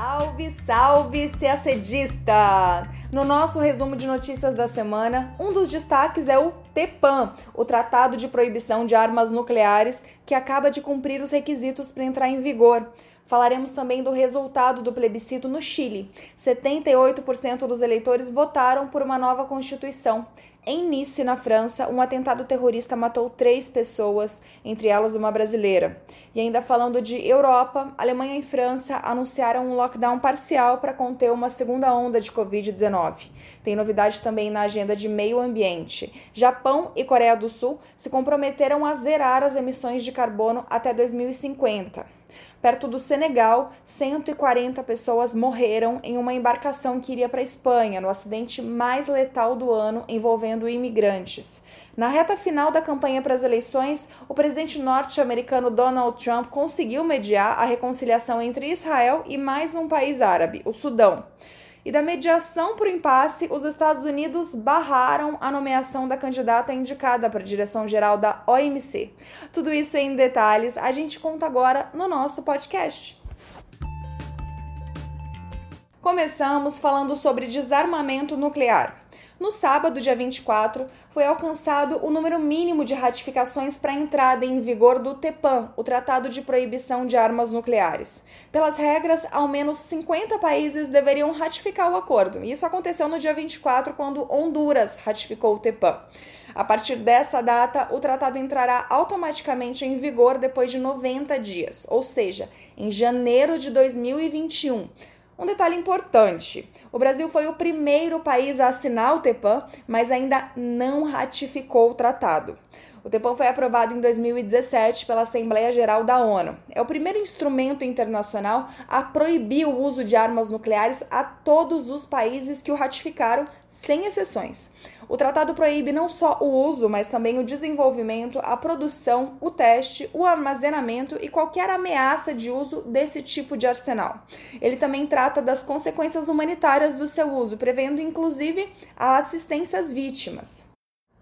Salve, salve, CACDista! No nosso resumo de notícias da semana, um dos destaques é o TEPAN, o Tratado de Proibição de Armas Nucleares, que acaba de cumprir os requisitos para entrar em vigor. Falaremos também do resultado do plebiscito no Chile. 78% dos eleitores votaram por uma nova constituição. Em Nice, na França, um atentado terrorista matou três pessoas, entre elas uma brasileira. E ainda falando de Europa, Alemanha e França anunciaram um lockdown parcial para conter uma segunda onda de Covid-19. Tem novidade também na agenda de meio ambiente. Japão e Coreia do Sul se comprometeram a zerar as emissões de carbono até 2050. Perto do Senegal, 140 pessoas morreram em uma embarcação que iria para a Espanha, no acidente mais letal do ano envolvendo imigrantes. Na reta final da campanha para as eleições, o presidente norte-americano Donald Trump conseguiu mediar a reconciliação entre Israel e mais um país árabe, o Sudão e da mediação por impasse, os Estados Unidos barraram a nomeação da candidata indicada para a direção-geral da OMC. Tudo isso em detalhes a gente conta agora no nosso podcast. Começamos falando sobre desarmamento nuclear. No sábado, dia 24, foi alcançado o número mínimo de ratificações para a entrada em vigor do TEPAN, o Tratado de Proibição de Armas Nucleares. Pelas regras, ao menos 50 países deveriam ratificar o acordo. Isso aconteceu no dia 24, quando Honduras ratificou o TEPAN. A partir dessa data, o tratado entrará automaticamente em vigor depois de 90 dias, ou seja, em janeiro de 2021. Um detalhe importante: o Brasil foi o primeiro país a assinar o TEPAN, mas ainda não ratificou o tratado. O TEPAN foi aprovado em 2017 pela Assembleia Geral da ONU. É o primeiro instrumento internacional a proibir o uso de armas nucleares a todos os países que o ratificaram, sem exceções. O tratado proíbe não só o uso, mas também o desenvolvimento, a produção, o teste, o armazenamento e qualquer ameaça de uso desse tipo de arsenal. Ele também trata das consequências humanitárias do seu uso, prevendo inclusive a assistência às vítimas.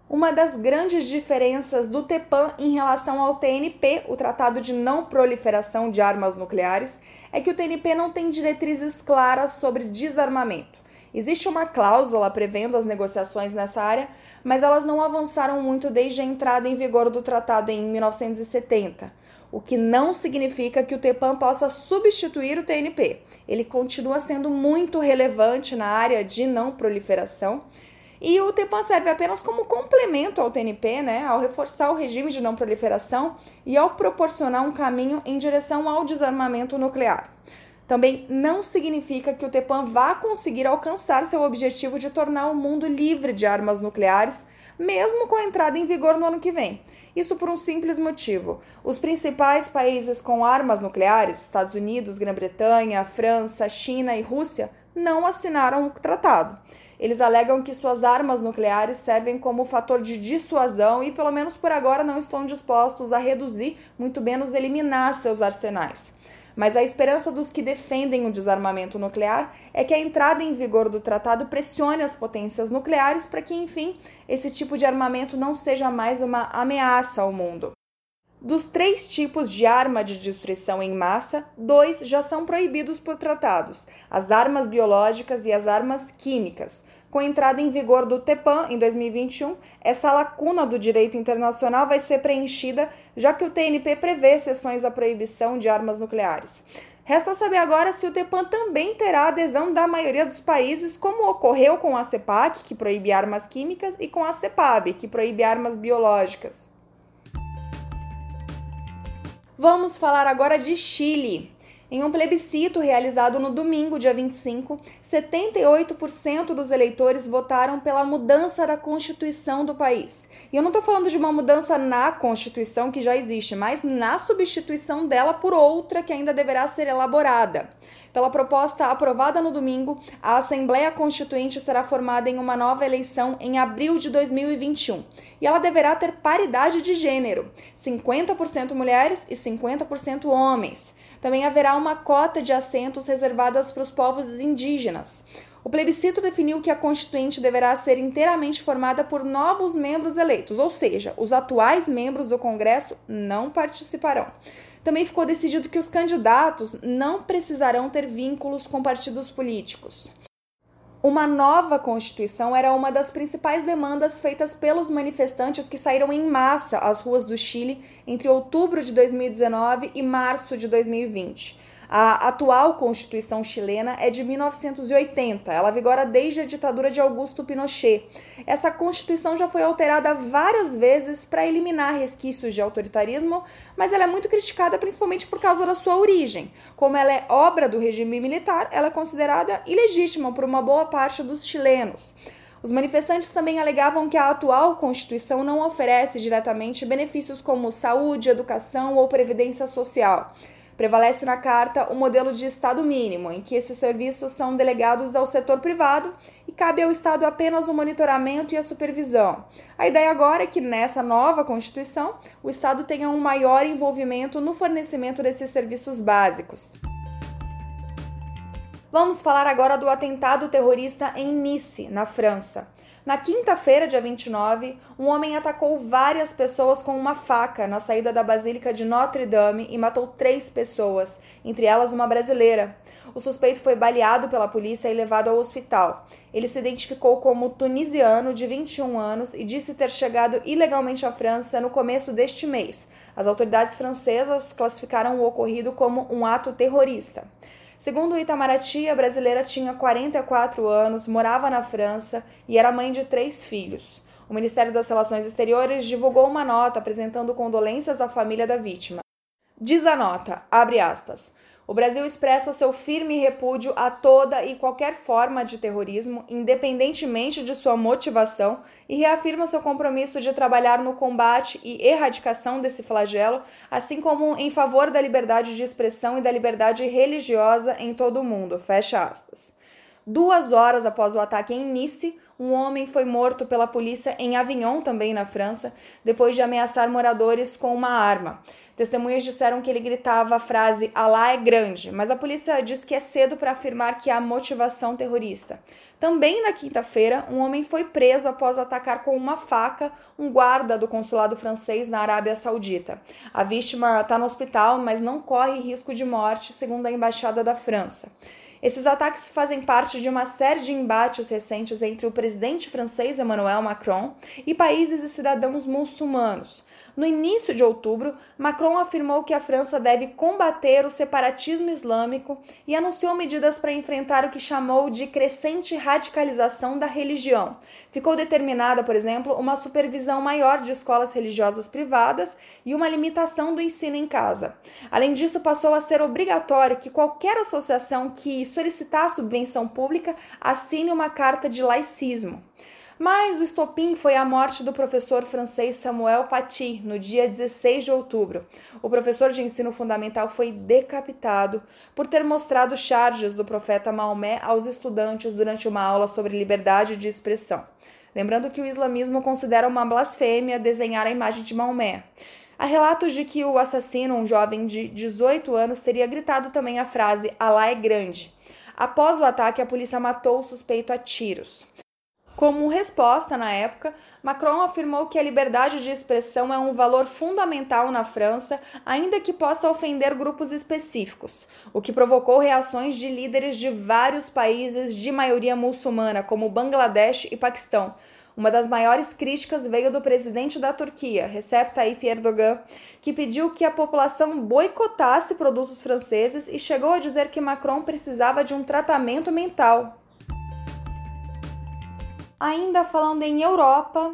Uma das grandes diferenças do TEPAN em relação ao TNP, o Tratado de Não Proliferação de Armas Nucleares, é que o TNP não tem diretrizes claras sobre desarmamento. Existe uma cláusula prevendo as negociações nessa área, mas elas não avançaram muito desde a entrada em vigor do tratado em 1970, o que não significa que o TEPAN possa substituir o TNP. Ele continua sendo muito relevante na área de não proliferação e o TEPAN serve apenas como complemento ao TNP, né, ao reforçar o regime de não proliferação e ao proporcionar um caminho em direção ao desarmamento nuclear. Também não significa que o TEPAN vá conseguir alcançar seu objetivo de tornar o mundo livre de armas nucleares, mesmo com a entrada em vigor no ano que vem. Isso por um simples motivo: os principais países com armas nucleares, Estados Unidos, Grã-Bretanha, França, China e Rússia, não assinaram o tratado. Eles alegam que suas armas nucleares servem como fator de dissuasão e, pelo menos por agora, não estão dispostos a reduzir, muito menos eliminar seus arsenais. Mas a esperança dos que defendem o desarmamento nuclear é que a entrada em vigor do tratado pressione as potências nucleares para que, enfim, esse tipo de armamento não seja mais uma ameaça ao mundo. Dos três tipos de arma de destruição em massa, dois já são proibidos por tratados: as armas biológicas e as armas químicas. Com a entrada em vigor do TEPAN em 2021, essa lacuna do direito internacional vai ser preenchida, já que o TNP prevê exceções à proibição de armas nucleares. Resta saber agora se o TEPAN também terá adesão da maioria dos países, como ocorreu com a CEPAC, que proíbe armas químicas, e com a CEPAB, que proíbe armas biológicas. Vamos falar agora de Chile. Em um plebiscito realizado no domingo, dia 25, 78% dos eleitores votaram pela mudança da Constituição do país. E eu não estou falando de uma mudança na Constituição que já existe, mas na substituição dela por outra que ainda deverá ser elaborada. Pela proposta aprovada no domingo, a Assembleia Constituinte será formada em uma nova eleição em abril de 2021 e ela deverá ter paridade de gênero: 50% mulheres e 50% homens. Também haverá uma cota de assentos reservadas para os povos indígenas. O plebiscito definiu que a Constituinte deverá ser inteiramente formada por novos membros eleitos, ou seja, os atuais membros do Congresso não participarão. também ficou decidido que os candidatos não precisarão ter vínculos com partidos políticos. Uma nova Constituição era uma das principais demandas feitas pelos manifestantes que saíram em massa às ruas do Chile entre outubro de 2019 e março de 2020. A atual Constituição chilena é de 1980. Ela vigora desde a ditadura de Augusto Pinochet. Essa Constituição já foi alterada várias vezes para eliminar resquícios de autoritarismo, mas ela é muito criticada principalmente por causa da sua origem. Como ela é obra do regime militar, ela é considerada ilegítima por uma boa parte dos chilenos. Os manifestantes também alegavam que a atual Constituição não oferece diretamente benefícios como saúde, educação ou previdência social. Prevalece na carta o modelo de Estado mínimo, em que esses serviços são delegados ao setor privado e cabe ao Estado apenas o monitoramento e a supervisão. A ideia agora é que nessa nova Constituição o Estado tenha um maior envolvimento no fornecimento desses serviços básicos. Vamos falar agora do atentado terrorista em Nice, na França. Na quinta-feira, dia 29, um homem atacou várias pessoas com uma faca na saída da Basílica de Notre-Dame e matou três pessoas, entre elas uma brasileira. O suspeito foi baleado pela polícia e levado ao hospital. Ele se identificou como tunisiano de 21 anos e disse ter chegado ilegalmente à França no começo deste mês. As autoridades francesas classificaram o ocorrido como um ato terrorista. Segundo o Itamaraty, a brasileira tinha 44 anos, morava na França e era mãe de três filhos. O Ministério das Relações Exteriores divulgou uma nota apresentando condolências à família da vítima. Diz a nota, abre aspas, o Brasil expressa seu firme repúdio a toda e qualquer forma de terrorismo, independentemente de sua motivação, e reafirma seu compromisso de trabalhar no combate e erradicação desse flagelo, assim como em favor da liberdade de expressão e da liberdade religiosa em todo o mundo. Fecha aspas. Duas horas após o ataque em Nice, um homem foi morto pela polícia em Avignon, também na França, depois de ameaçar moradores com uma arma. Testemunhas disseram que ele gritava a frase Alá é grande, mas a polícia diz que é cedo para afirmar que há motivação terrorista. Também na quinta-feira, um homem foi preso após atacar com uma faca um guarda do consulado francês na Arábia Saudita. A vítima está no hospital, mas não corre risco de morte, segundo a embaixada da França. Esses ataques fazem parte de uma série de embates recentes entre o presidente francês Emmanuel Macron e países e cidadãos muçulmanos. No início de outubro, Macron afirmou que a França deve combater o separatismo islâmico e anunciou medidas para enfrentar o que chamou de crescente radicalização da religião. Ficou determinada, por exemplo, uma supervisão maior de escolas religiosas privadas e uma limitação do ensino em casa. Além disso, passou a ser obrigatório que qualquer associação que solicitar subvenção pública assine uma carta de laicismo. Mas o estopim foi a morte do professor francês Samuel Paty, no dia 16 de outubro. O professor de ensino fundamental foi decapitado por ter mostrado charges do profeta Maomé aos estudantes durante uma aula sobre liberdade de expressão. Lembrando que o islamismo considera uma blasfêmia desenhar a imagem de Maomé. Há relatos de que o assassino, um jovem de 18 anos, teria gritado também a frase Alá é grande. Após o ataque, a polícia matou o suspeito a tiros. Como resposta, na época, Macron afirmou que a liberdade de expressão é um valor fundamental na França, ainda que possa ofender grupos específicos, o que provocou reações de líderes de vários países de maioria muçulmana, como Bangladesh e Paquistão. Uma das maiores críticas veio do presidente da Turquia, Recep Tayyip Erdogan, que pediu que a população boicotasse produtos franceses e chegou a dizer que Macron precisava de um tratamento mental. Ainda falando em Europa,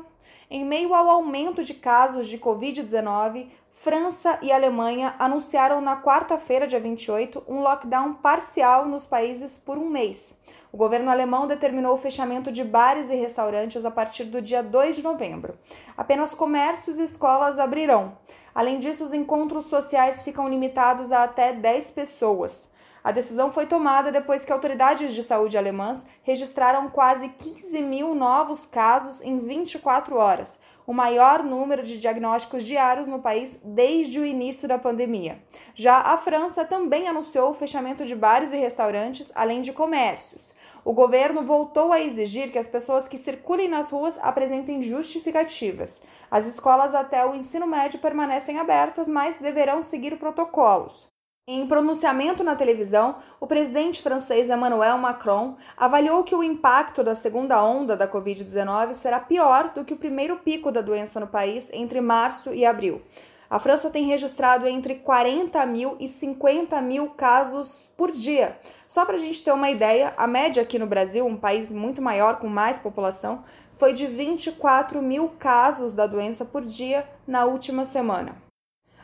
em meio ao aumento de casos de Covid-19, França e Alemanha anunciaram na quarta-feira, dia 28, um lockdown parcial nos países por um mês. O governo alemão determinou o fechamento de bares e restaurantes a partir do dia 2 de novembro. Apenas comércios e escolas abrirão. Além disso, os encontros sociais ficam limitados a até 10 pessoas. A decisão foi tomada depois que autoridades de saúde alemãs registraram quase 15 mil novos casos em 24 horas, o maior número de diagnósticos diários no país desde o início da pandemia. Já a França também anunciou o fechamento de bares e restaurantes, além de comércios. o governo voltou a exigir que as pessoas que circulem nas ruas apresentem justificativas. As escolas até o ensino médio permanecem abertas, mas deverão seguir protocolos. Em pronunciamento na televisão, o presidente francês Emmanuel Macron avaliou que o impacto da segunda onda da Covid-19 será pior do que o primeiro pico da doença no país entre março e abril. A França tem registrado entre 40 mil e 50 mil casos por dia. Só para a gente ter uma ideia, a média aqui no Brasil, um país muito maior, com mais população, foi de 24 mil casos da doença por dia na última semana.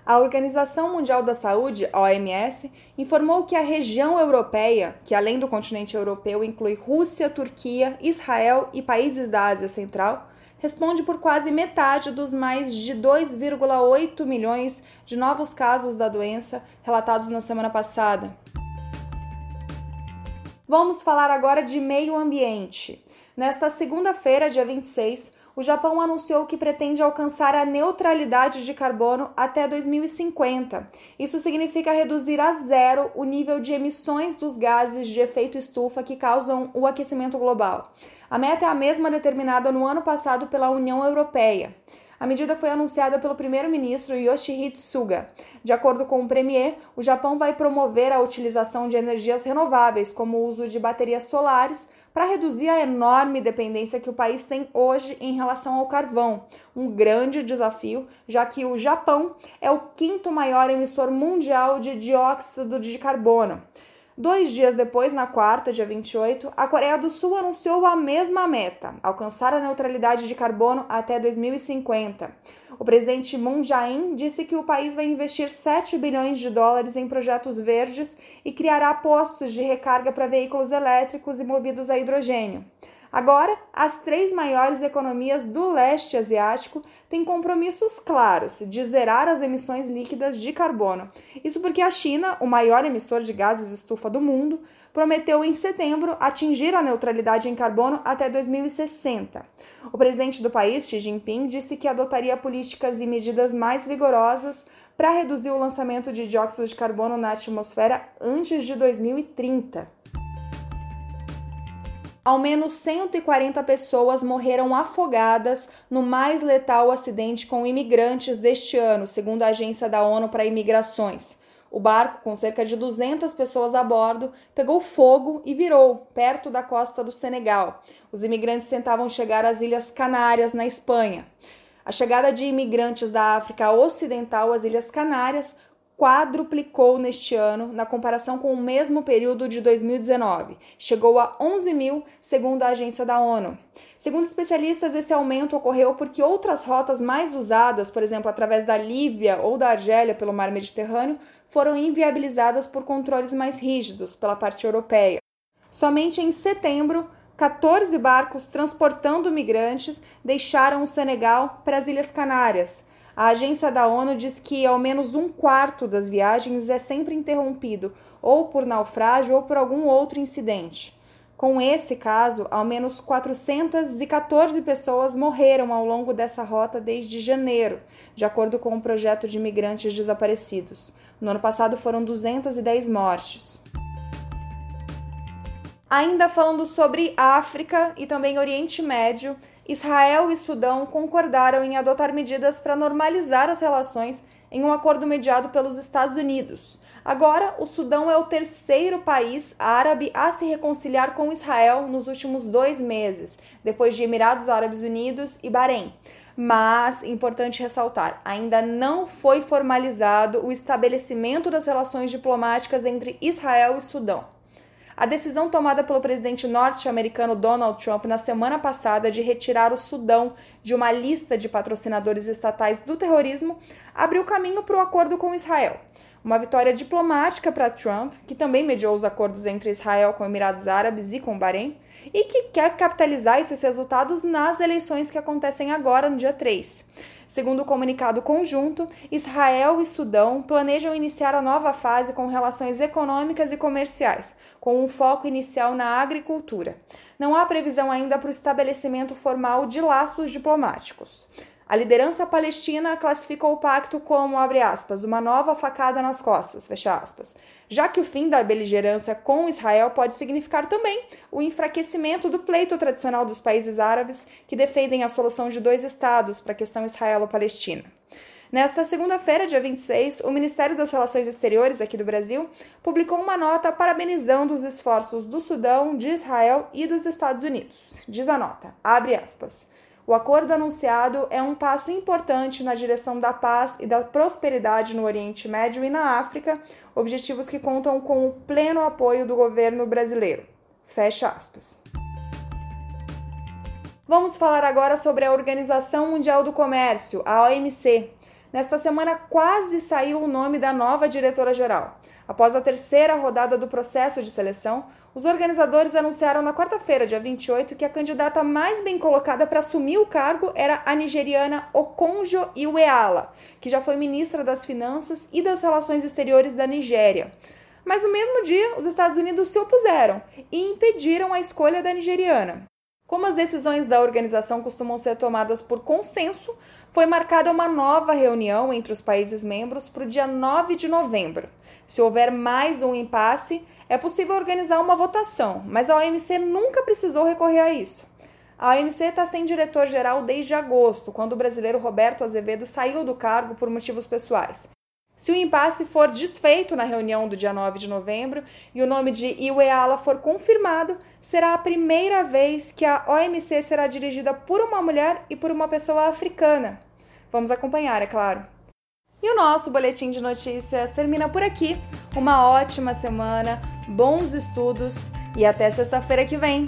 A Organização Mundial da Saúde, OMS, informou que a região europeia, que além do continente europeu inclui Rússia, Turquia, Israel e países da Ásia Central, responde por quase metade dos mais de 2,8 milhões de novos casos da doença relatados na semana passada. Vamos falar agora de meio ambiente. Nesta segunda-feira, dia 26, o Japão anunciou que pretende alcançar a neutralidade de carbono até 2050. Isso significa reduzir a zero o nível de emissões dos gases de efeito estufa que causam o aquecimento global. A meta é a mesma determinada no ano passado pela União Europeia. A medida foi anunciada pelo primeiro-ministro Yoshihide Suga. De acordo com o premier, o Japão vai promover a utilização de energias renováveis, como o uso de baterias solares, para reduzir a enorme dependência que o país tem hoje em relação ao carvão. Um grande desafio, já que o Japão é o quinto maior emissor mundial de dióxido de carbono. Dois dias depois, na quarta, dia 28, a Coreia do Sul anunciou a mesma meta, alcançar a neutralidade de carbono até 2050. O presidente Moon Jae-in disse que o país vai investir 7 bilhões de dólares em projetos verdes e criará postos de recarga para veículos elétricos e movidos a hidrogênio. Agora, as três maiores economias do leste asiático têm compromissos claros de zerar as emissões líquidas de carbono. Isso porque a China, o maior emissor de gases estufa do mundo, prometeu em setembro atingir a neutralidade em carbono até 2060. O presidente do país, Xi Jinping, disse que adotaria políticas e medidas mais vigorosas para reduzir o lançamento de dióxido de carbono na atmosfera antes de 2030. Ao menos 140 pessoas morreram afogadas no mais letal acidente com imigrantes deste ano, segundo a Agência da ONU para Imigrações. O barco, com cerca de 200 pessoas a bordo, pegou fogo e virou perto da costa do Senegal. Os imigrantes tentavam chegar às Ilhas Canárias, na Espanha. A chegada de imigrantes da África Ocidental às Ilhas Canárias quadruplicou neste ano na comparação com o mesmo período de 2019. Chegou a 11 mil, segundo a agência da ONU. Segundo especialistas, esse aumento ocorreu porque outras rotas mais usadas, por exemplo, através da Líbia ou da Argélia pelo mar Mediterrâneo, foram inviabilizadas por controles mais rígidos pela parte europeia. Somente em setembro, 14 barcos transportando migrantes deixaram o Senegal para as Ilhas Canárias a agência da ONU diz que ao menos um quarto das viagens é sempre interrompido, ou por naufrágio ou por algum outro incidente. Com esse caso, ao menos 414 pessoas morreram ao longo dessa rota desde janeiro, de acordo com o projeto de imigrantes desaparecidos. No ano passado foram 210 mortes. Ainda falando sobre África e também Oriente Médio, Israel e Sudão concordaram em adotar medidas para normalizar as relações em um acordo mediado pelos Estados Unidos. Agora, o Sudão é o terceiro país árabe a se reconciliar com Israel nos últimos dois meses, depois de Emirados Árabes Unidos e Bahrein. Mas, importante ressaltar, ainda não foi formalizado o estabelecimento das relações diplomáticas entre Israel e Sudão. A decisão tomada pelo presidente norte-americano Donald Trump na semana passada de retirar o Sudão de uma lista de patrocinadores estatais do terrorismo abriu caminho para o acordo com Israel. Uma vitória diplomática para Trump, que também mediou os acordos entre Israel com Emirados Árabes e com Bahrein, e que quer capitalizar esses resultados nas eleições que acontecem agora, no dia 3. Segundo o comunicado conjunto, Israel e Sudão planejam iniciar a nova fase com relações econômicas e comerciais, com um foco inicial na agricultura. Não há previsão ainda para o estabelecimento formal de laços diplomáticos. A liderança palestina classificou o pacto como, abre aspas, uma nova facada nas costas, fecha aspas, já que o fim da beligerância com Israel pode significar também o enfraquecimento do pleito tradicional dos países árabes que defendem a solução de dois estados para a questão israelo-palestina. Nesta segunda-feira, dia 26, o Ministério das Relações Exteriores aqui do Brasil publicou uma nota parabenizando os esforços do Sudão, de Israel e dos Estados Unidos. Diz a nota, abre aspas. O acordo anunciado é um passo importante na direção da paz e da prosperidade no Oriente Médio e na África, objetivos que contam com o pleno apoio do governo brasileiro. Fecha aspas. Vamos falar agora sobre a Organização Mundial do Comércio, a OMC, Nesta semana quase saiu o nome da nova diretora-geral. Após a terceira rodada do processo de seleção, os organizadores anunciaram na quarta-feira, dia 28, que a candidata mais bem colocada para assumir o cargo era a nigeriana Okonjo Iweala, que já foi ministra das Finanças e das Relações Exteriores da Nigéria. Mas no mesmo dia, os Estados Unidos se opuseram e impediram a escolha da nigeriana. Como as decisões da organização costumam ser tomadas por consenso, foi marcada uma nova reunião entre os países membros para o dia 9 de novembro. Se houver mais um impasse, é possível organizar uma votação, mas a OMC nunca precisou recorrer a isso. A OMC está sem diretor-geral desde agosto, quando o brasileiro Roberto Azevedo saiu do cargo por motivos pessoais. Se o impasse for desfeito na reunião do dia 9 de novembro e o nome de Iweala for confirmado, será a primeira vez que a OMC será dirigida por uma mulher e por uma pessoa africana. Vamos acompanhar, é claro. E o nosso boletim de notícias termina por aqui. Uma ótima semana, bons estudos e até sexta-feira que vem.